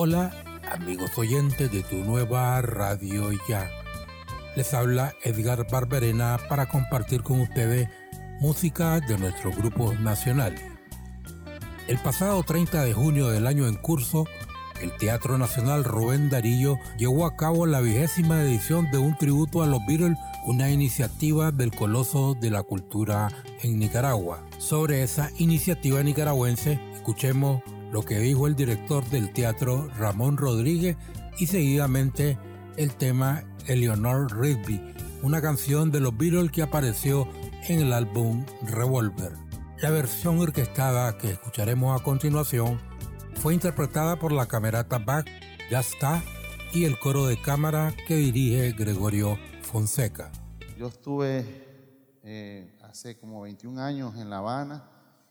Hola, amigos oyentes de tu nueva radio ya. Les habla Edgar Barberena para compartir con ustedes música de nuestro grupo nacional. El pasado 30 de junio del año en curso, el Teatro Nacional Rubén Darillo llevó a cabo la vigésima edición de un tributo a los Beatles, una iniciativa del Coloso de la Cultura en Nicaragua. Sobre esa iniciativa nicaragüense, escuchemos lo que dijo el director del teatro Ramón Rodríguez y seguidamente el tema Eleanor Rigby, una canción de los Beatles que apareció en el álbum Revolver. La versión orquestada que escucharemos a continuación fue interpretada por la camerata Bach, Ya está, y el coro de cámara que dirige Gregorio Fonseca. Yo estuve eh, hace como 21 años en La Habana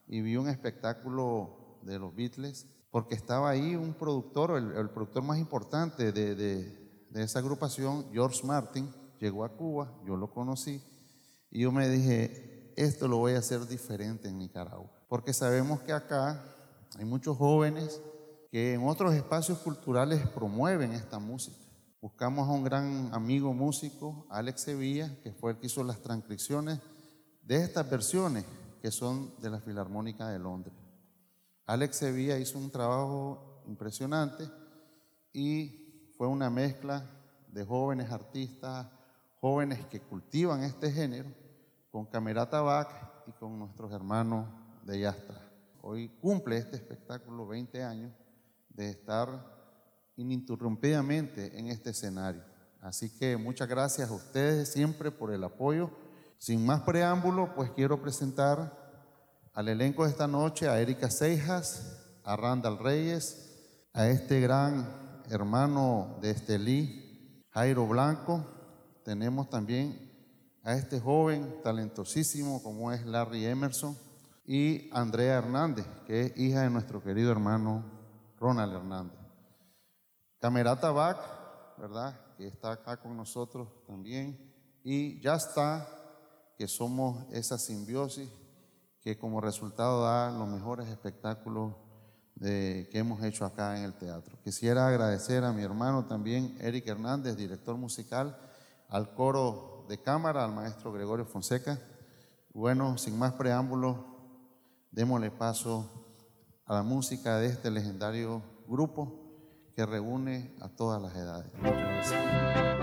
y vi un espectáculo de los Beatles, porque estaba ahí un productor, el, productor más importante de, de, esa agrupación, George Martin, llegó a Cuba, yo lo conocí, y yo me dije, esto lo voy a hacer diferente en Nicaragua, porque sabemos que acá hay muchos jóvenes que en otros espacios culturales promueven esta música. Buscamos a un gran amigo músico, Alex Sevilla, que fue el que hizo las transcripciones de estas versiones que son de la Filarmónica de Londres. Alex Sevilla hizo un trabajo impresionante y fue una mezcla de jóvenes artistas, jóvenes que cultivan este género, con Camerata Bach y con nuestros hermanos de Yastra. Hoy cumple este espectáculo 20 años de estar ininterrumpidamente en este escenario. Así que muchas gracias a ustedes siempre por el apoyo. Sin más preámbulo, pues quiero presentar al elenco de esta noche, a Erika Seijas, a Randall Reyes, a este gran hermano de Estelí, Jairo Blanco. Tenemos también a este joven talentosísimo como es Larry Emerson y Andrea Hernández, que es hija de nuestro querido hermano Ronald Hernández. Camerata Bach, ¿verdad? Que está acá con nosotros también. Y ya está, que somos esa simbiosis que como resultado da los mejores espectáculos que hemos hecho acá en el teatro. Quisiera agradecer a mi hermano también, Eric Hernández, director musical, al coro de cámara, al maestro Gregorio Fonseca. Bueno, sin más preámbulos, démosle paso a la música de este legendario grupo que reúne a todas las edades.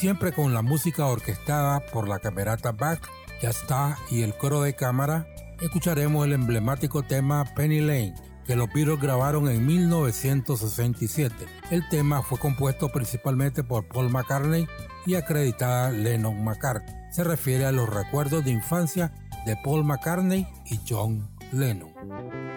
Siempre con la música orquestada por la camerata Bach, ya está, y el coro de cámara, escucharemos el emblemático tema Penny Lane, que los Beatles grabaron en 1967. El tema fue compuesto principalmente por Paul McCartney y acreditada Lennon McCartney. Se refiere a los recuerdos de infancia de Paul McCartney y John Lennon.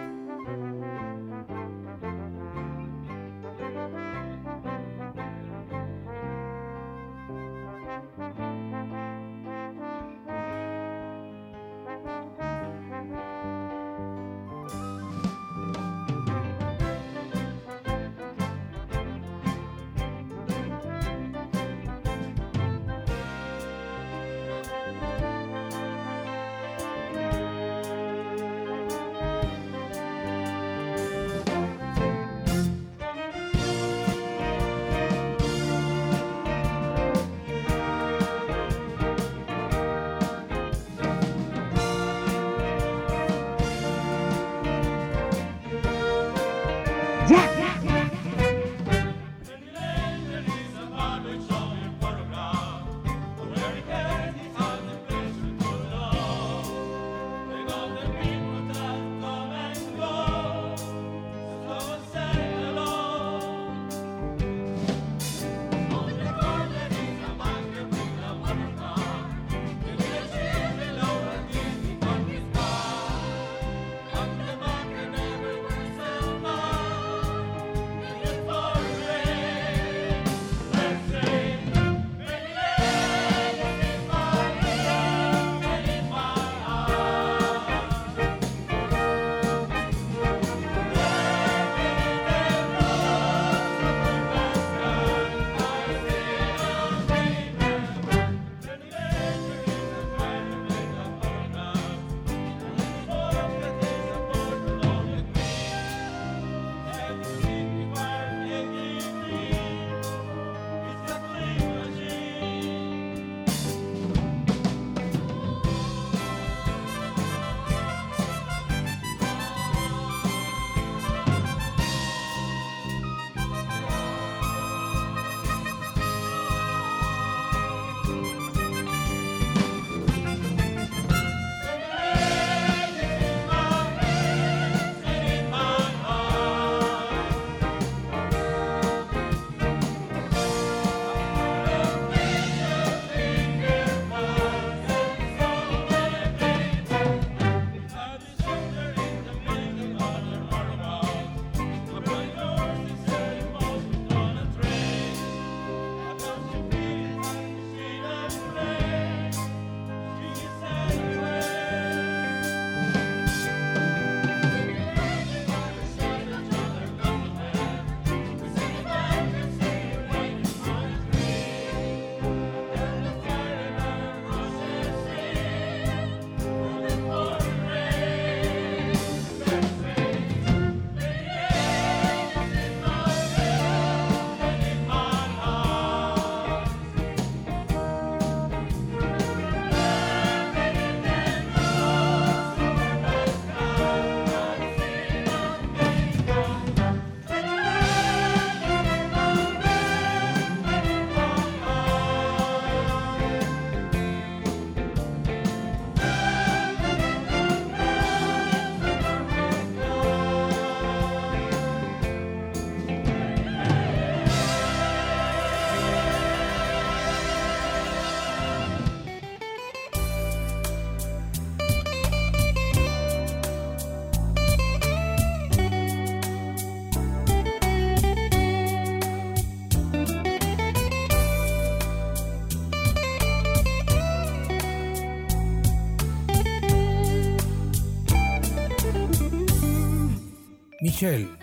Michelle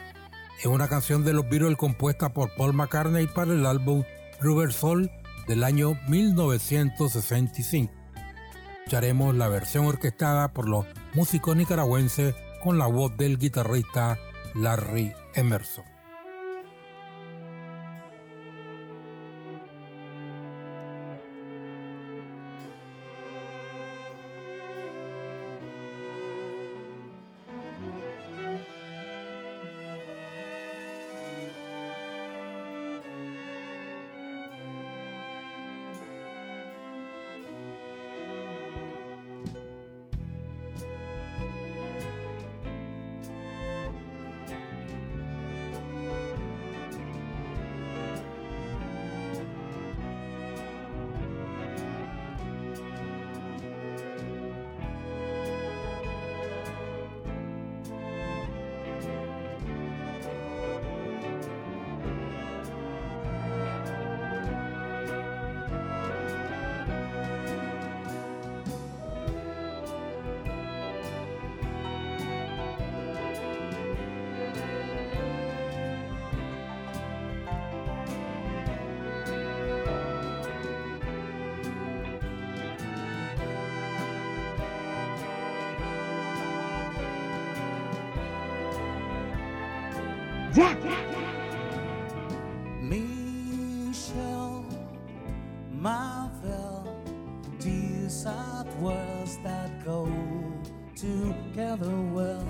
es una canción de los Beatles compuesta por Paul McCartney para el álbum Rubber Soul del año 1965. Escucharemos la versión orquestada por los músicos nicaragüenses con la voz del guitarrista Larry Emerson. Ya. Michelle Marvel, these are words that go together well.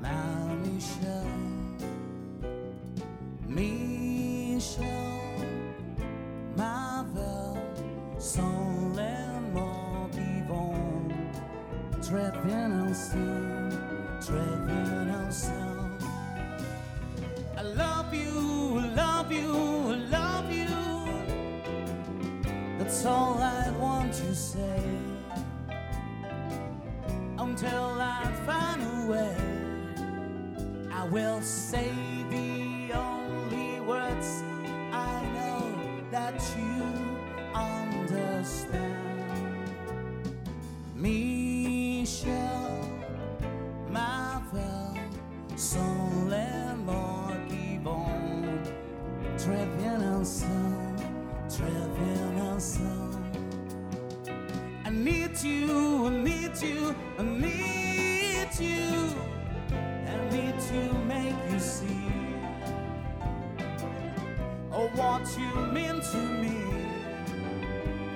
Now, Michelle, say the only words I know that you understand. Michelle Marvel, sans les mots qui vont très bien ensemble, très bien ensemble. I need you, I need you, what you mean to me.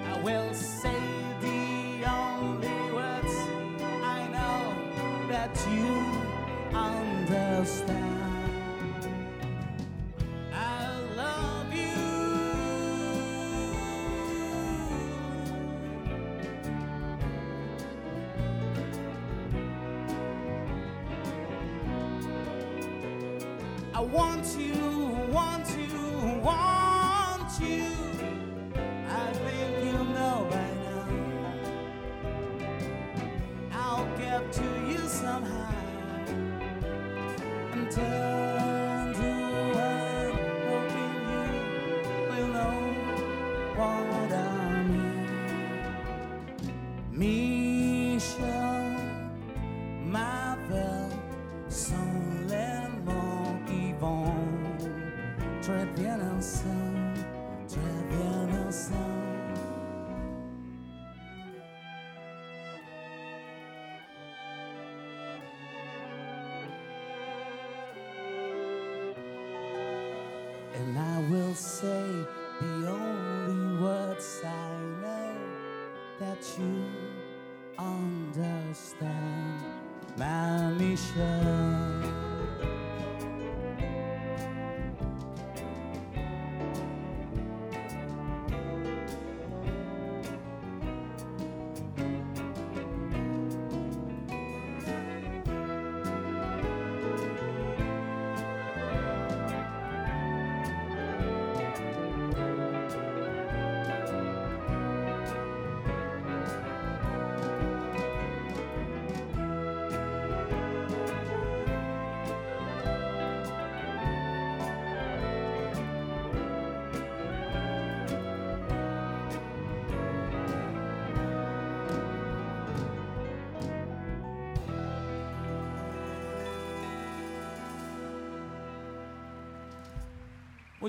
I will say the only words I know that you understand. I love you. I want you, want you. And I will say the only words I know that you understand, my Michelle.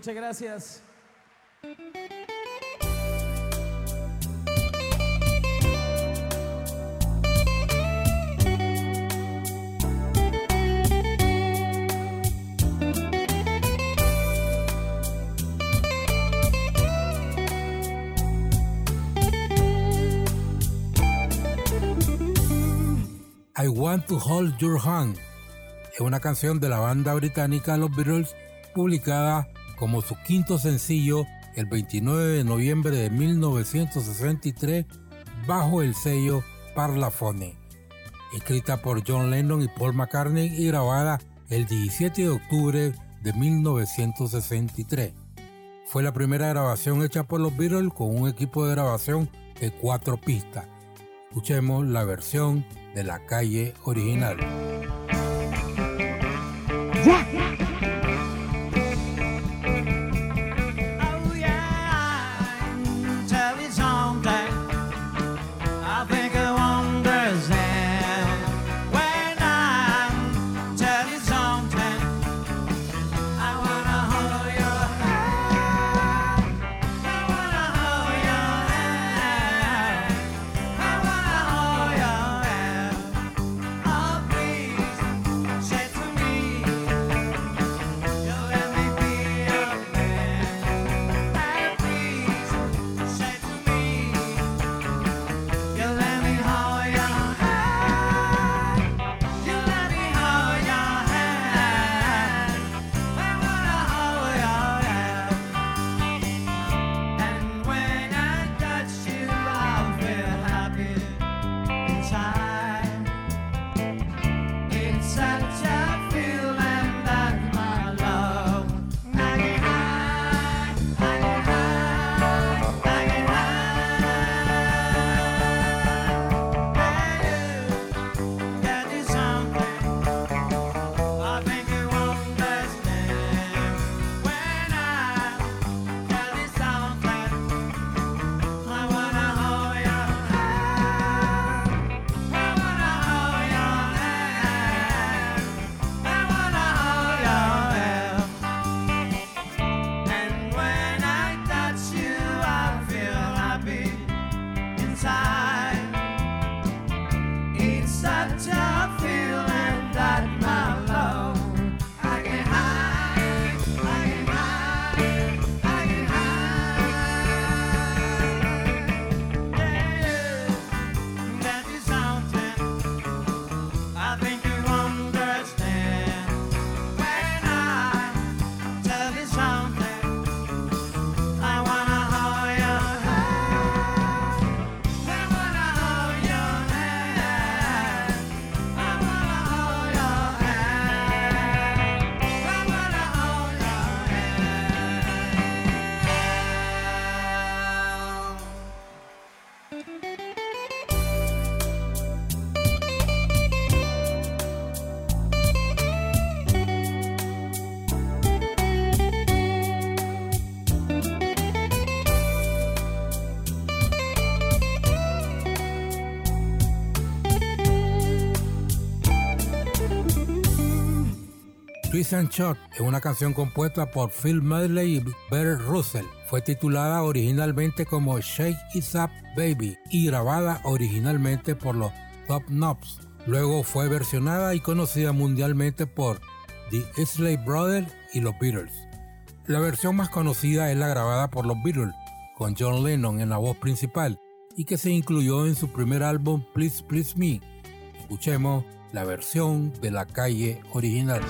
Muchas gracias. I Want to Hold Your Hand es una canción de la banda británica Los Beatles publicada como su quinto sencillo el 29 de noviembre de 1963 bajo el sello Parlophone, escrita por John Lennon y Paul McCartney y grabada el 17 de octubre de 1963. Fue la primera grabación hecha por los Beatles con un equipo de grabación de cuatro pistas. Escuchemos la versión de la calle original. Oh Twist and Shot es una canción compuesta por Phil Medley y Bert Russell. Fue titulada originalmente como Shake It Up Baby y grabada originalmente por los Top Knobs. Luego fue versionada y conocida mundialmente por The Isley Brothers y los Beatles. La versión más conocida es la grabada por los Beatles, con John Lennon en la voz principal y que se incluyó en su primer álbum Please Please Me. Escuchemos la versión de la calle original.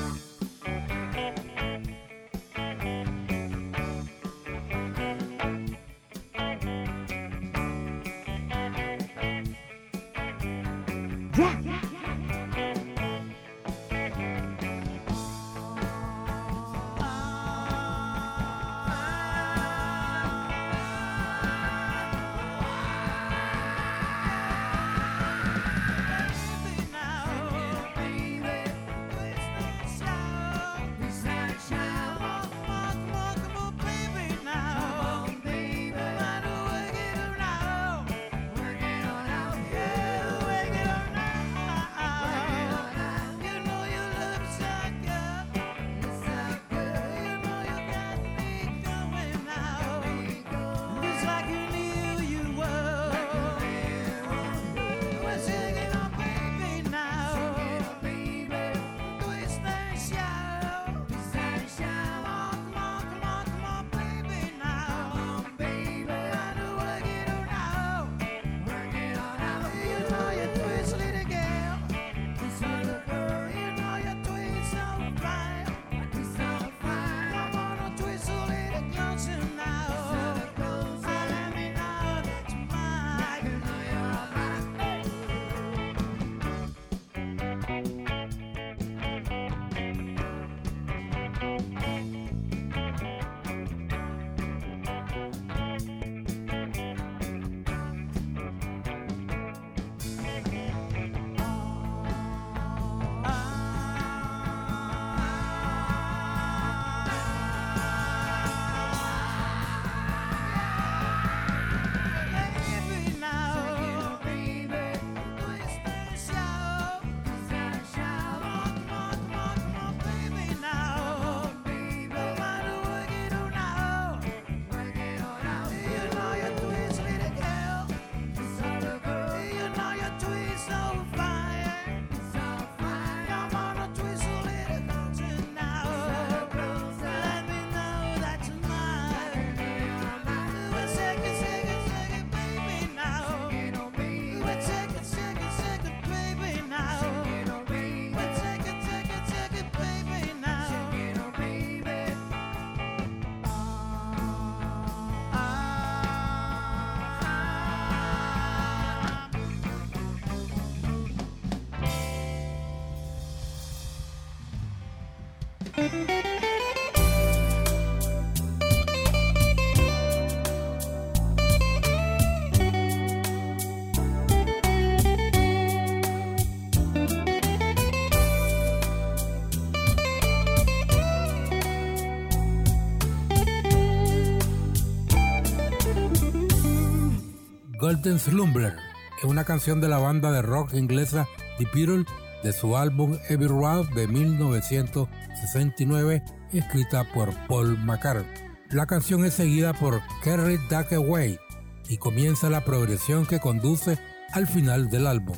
Golden Slumber es una canción de la banda de rock inglesa The Beatles de su álbum Every Road de 1969, escrita por Paul McCartney. La canción es seguida por Carry That Away y comienza la progresión que conduce al final del álbum.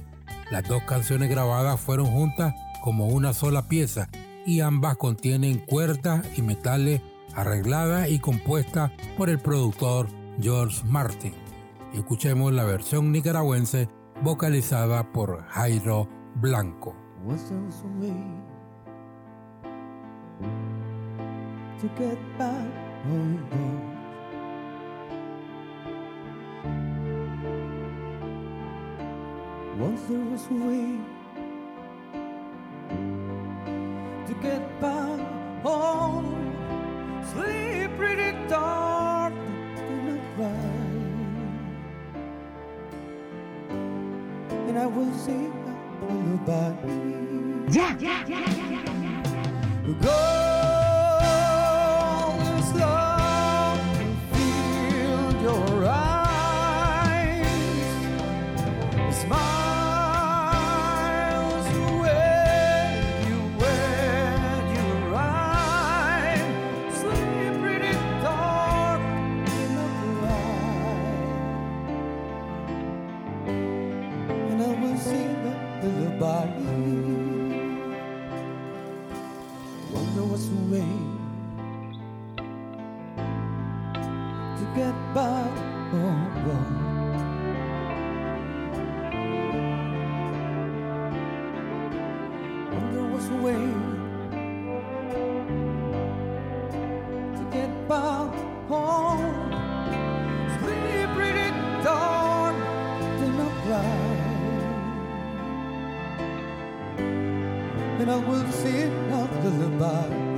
Las dos canciones grabadas fueron juntas como una sola pieza y ambas contienen cuerdas y metales arregladas y compuestas por el productor George Martin escuchemos la versión nicaragüense vocalizada por Jairo Blanco. Once there was a way to get back home, sleep pretty dark, didn't cry. And I will see nobody. Yeah, yeah, yeah, yeah, yeah. Go. Wonder what's a way to get back home. It's pretty, pretty dark in my pride. And I will sing a lullaby.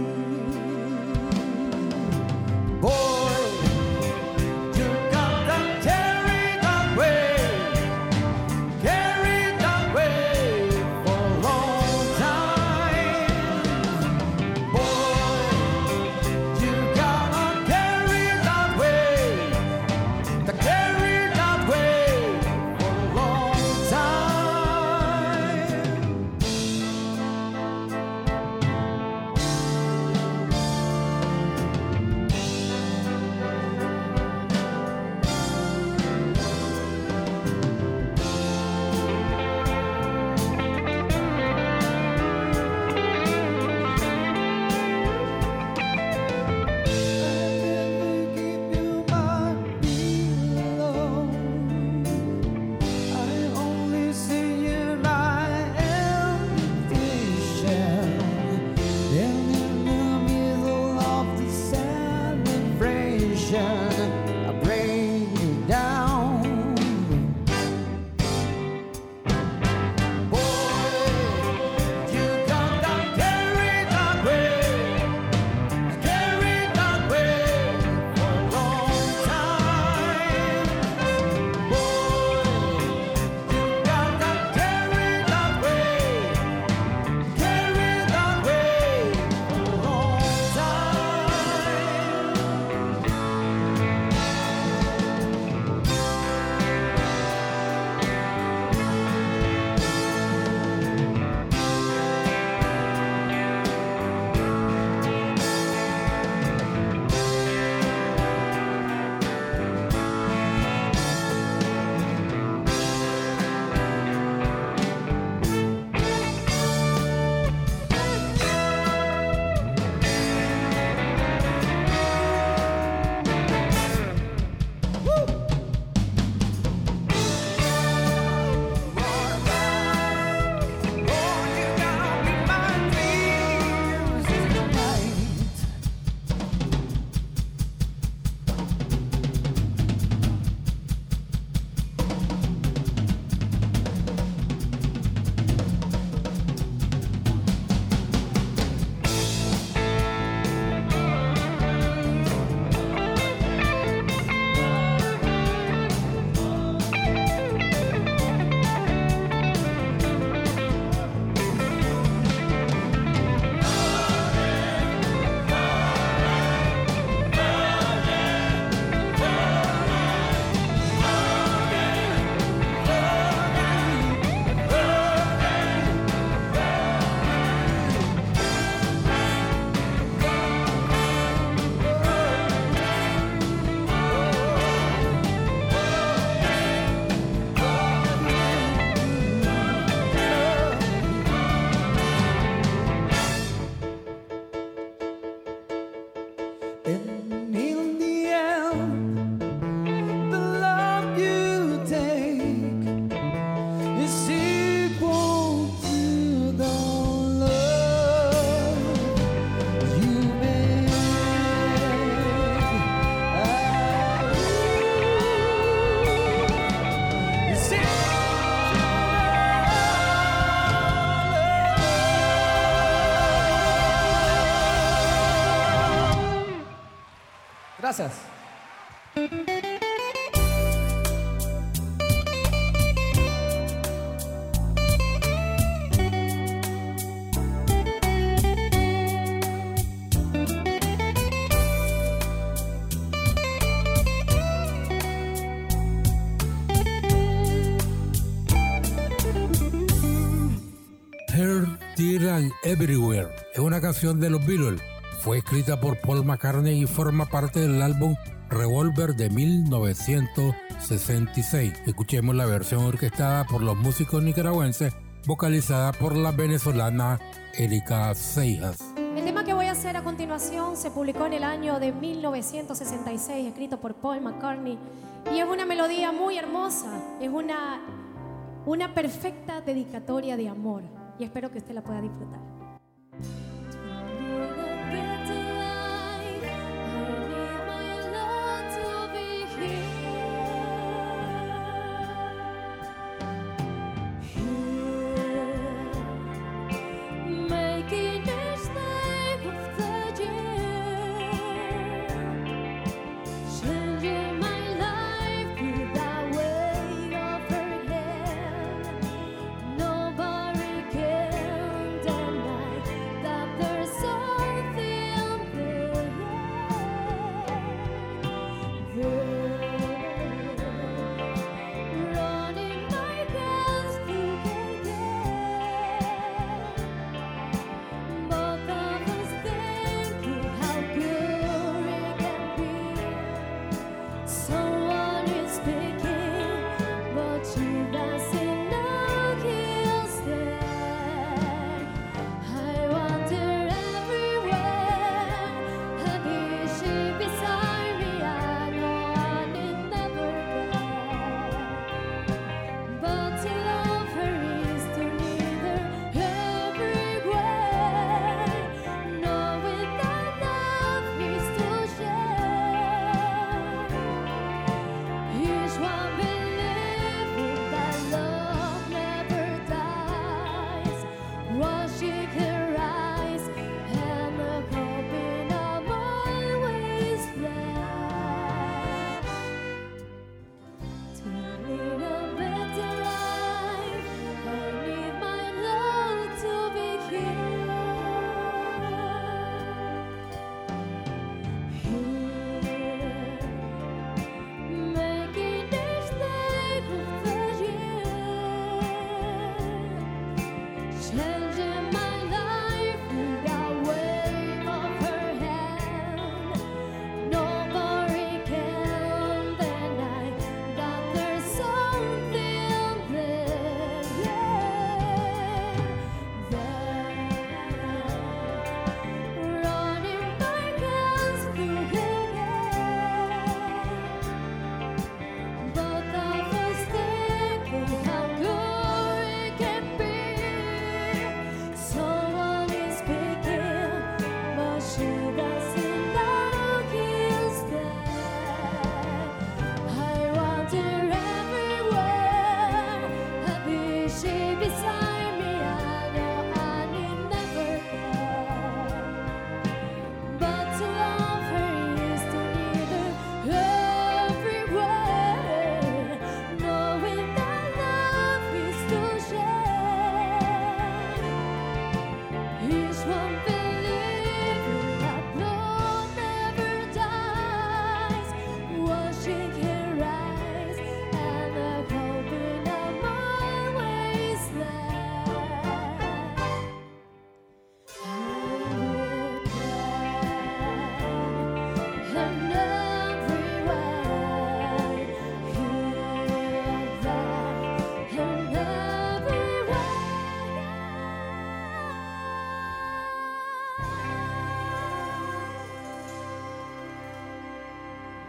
Gracias. Here, Everywhere es una canción de los Beatles. Fue escrita por Paul McCartney y forma parte del álbum Revolver de 1966. Escuchemos la versión orquestada por los músicos nicaragüenses, vocalizada por la venezolana Erika Seijas. El tema que voy a hacer a continuación se publicó en el año de 1966, escrito por Paul McCartney, y es una melodía muy hermosa, es una, una perfecta dedicatoria de amor, y espero que usted la pueda disfrutar.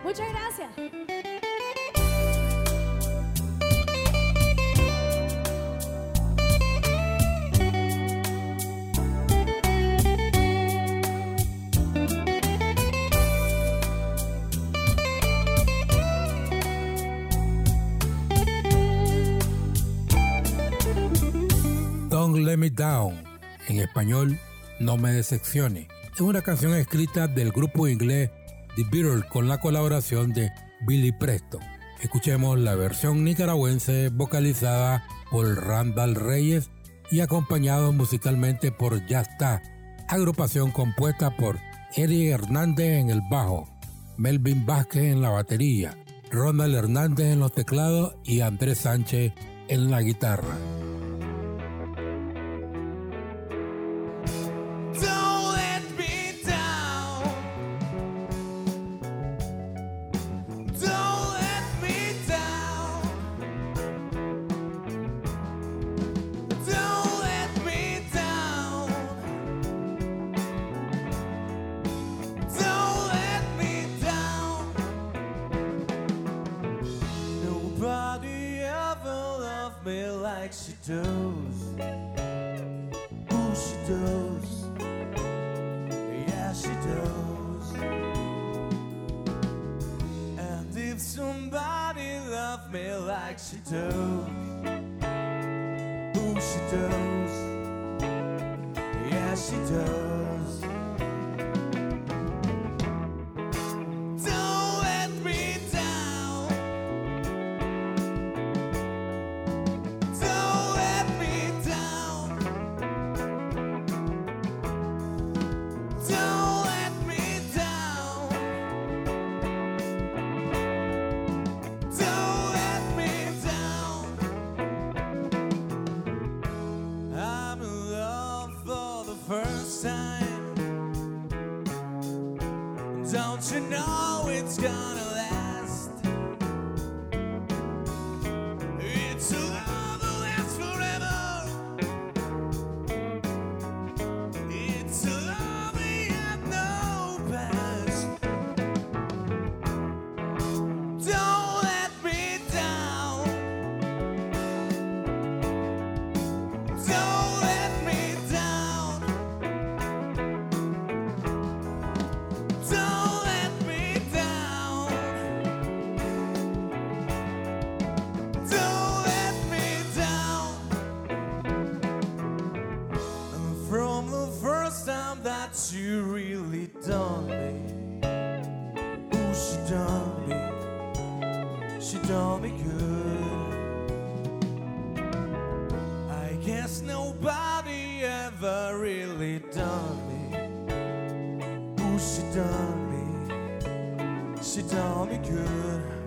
Muchas gracias. Don't Let Me Down, en español, No Me Decepcione, es una canción escrita del grupo inglés The Beatles con la colaboración de Billy Preston. Escuchemos la versión nicaragüense vocalizada por Randall Reyes y acompañado musicalmente por Ya está, agrupación compuesta por Eddie Hernández en el bajo, Melvin Vázquez en la batería, Ronald Hernández en los teclados y Andrés Sánchez en la guitarra. Ooh, she does. Yeah, she does.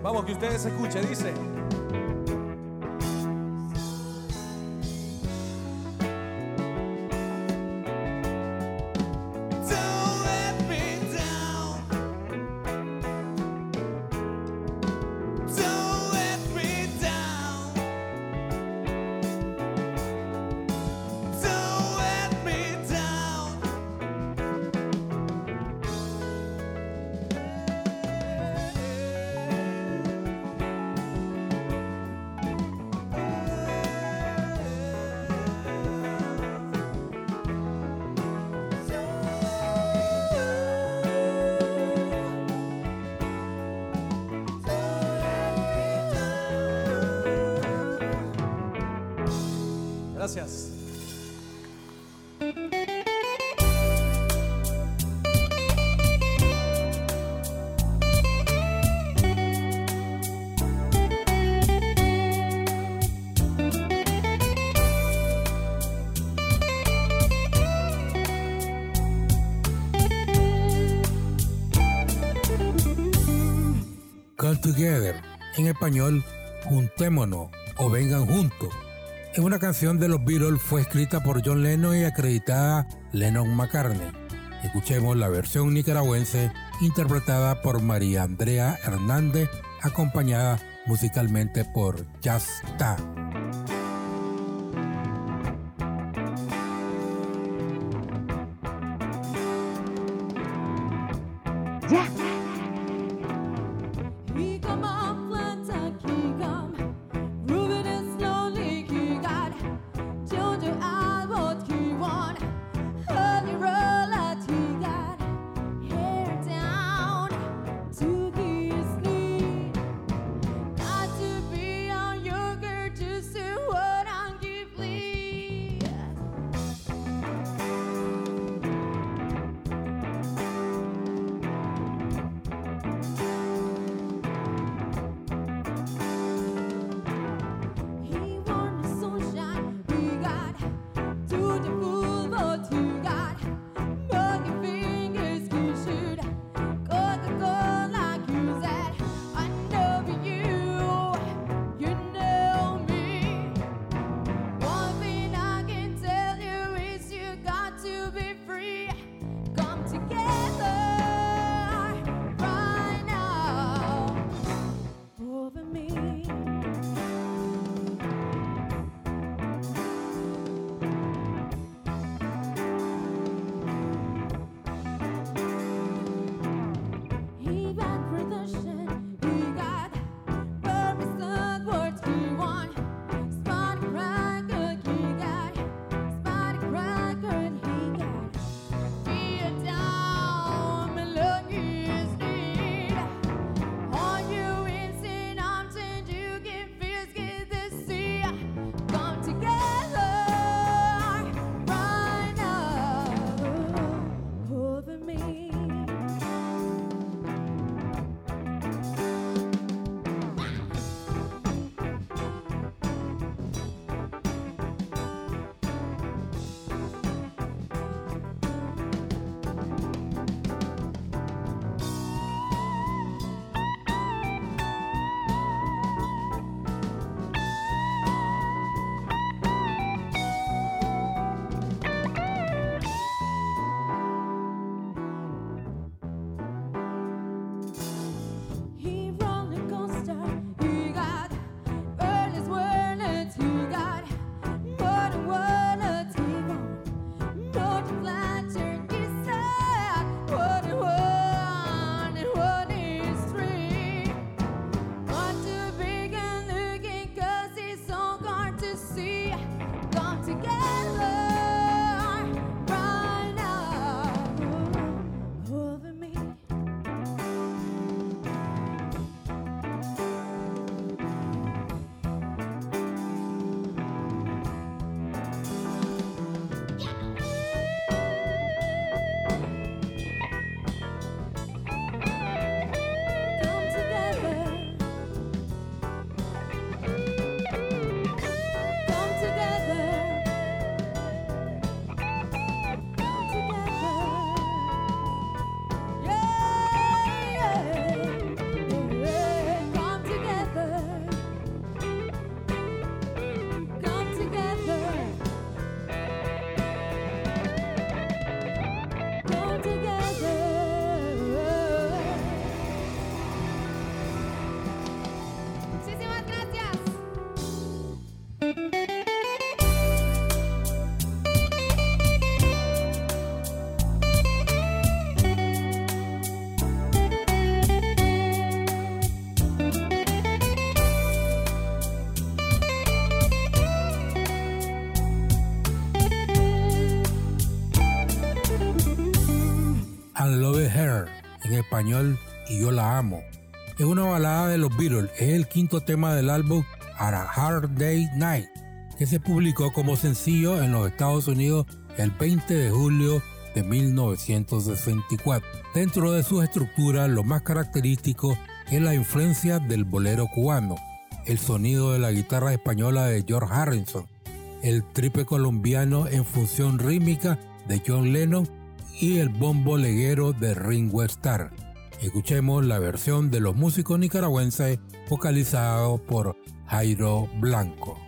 Vamos, que ustedes escuchen, dice. español Juntémonos o Vengan Juntos. Es una canción de los Beatles, fue escrita por John Lennon y acreditada Lennon McCartney. Escuchemos la versión nicaragüense interpretada por María Andrea Hernández, acompañada musicalmente por Jazz Ta. Es una balada de los Beatles, es el quinto tema del álbum A Hard Day Night, que se publicó como sencillo en los Estados Unidos el 20 de julio de 1964. Dentro de su estructura, lo más característico es la influencia del bolero cubano, el sonido de la guitarra española de George Harrison, el tripe colombiano en función rítmica de John Lennon y el bombo leguero de Ringo Starr. Escuchemos la versión de los músicos nicaragüenses vocalizado por Jairo Blanco.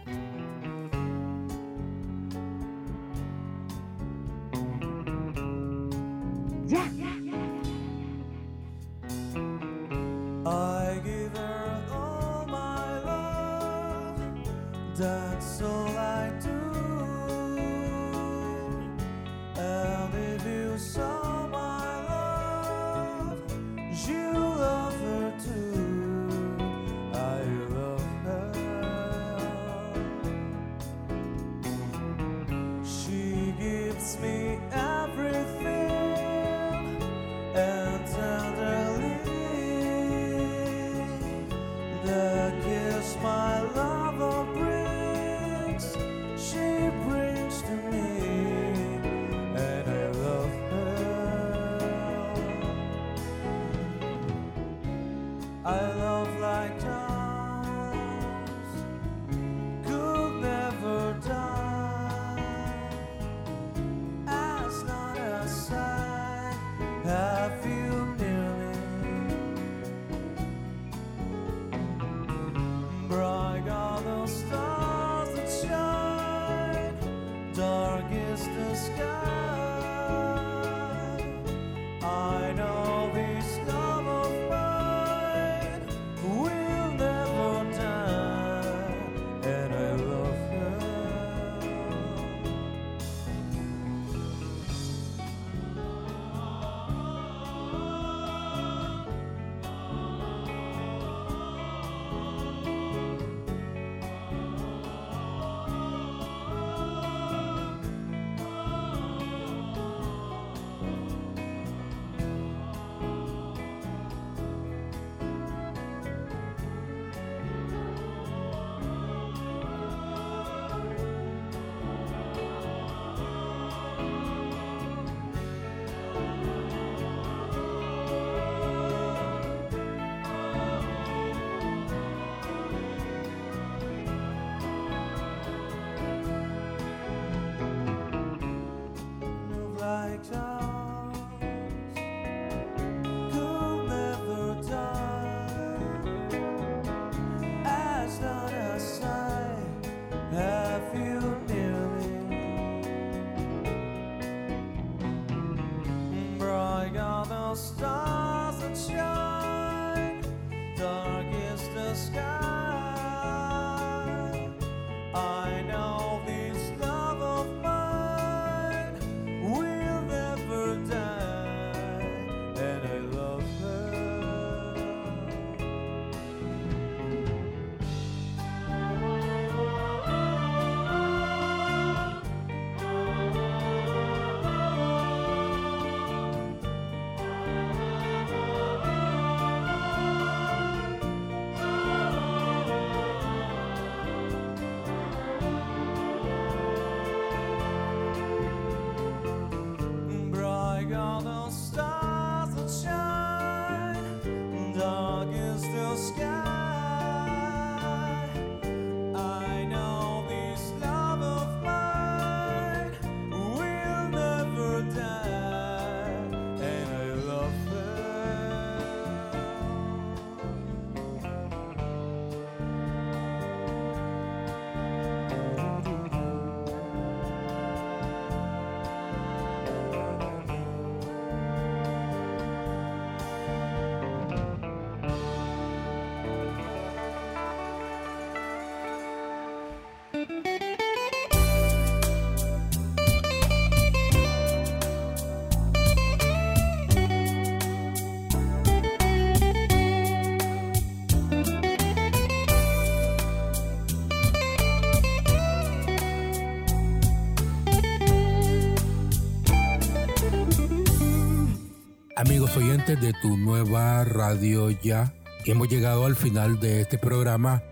Amigos oyentes de tu nueva radio ya, hemos llegado al final de este programa.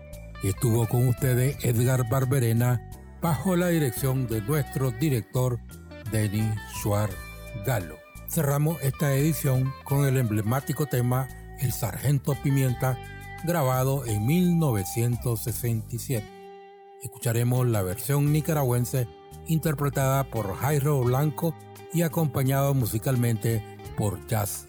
Estuvo con ustedes Edgar Barberena bajo la dirección de nuestro director Denis Suar Galo. Cerramos esta edición con el emblemático tema El Sargento Pimienta, grabado en 1967. Escucharemos la versión nicaragüense interpretada por Jairo Blanco y acompañado musicalmente por Jazz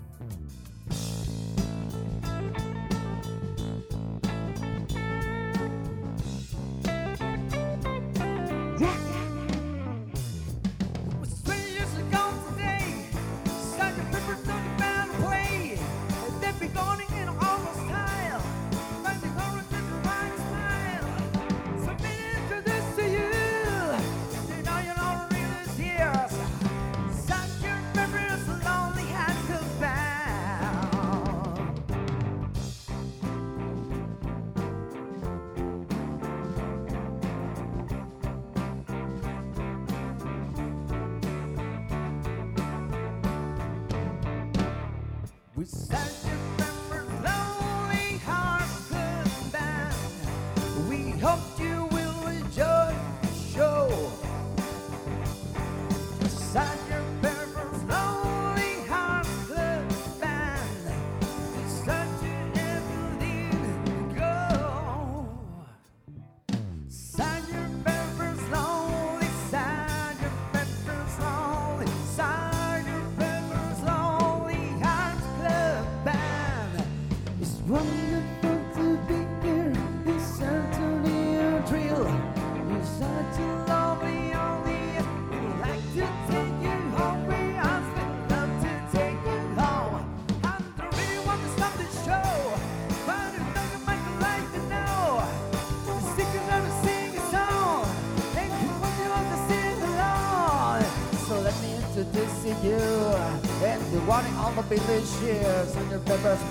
We sang one and all the Billy Shears and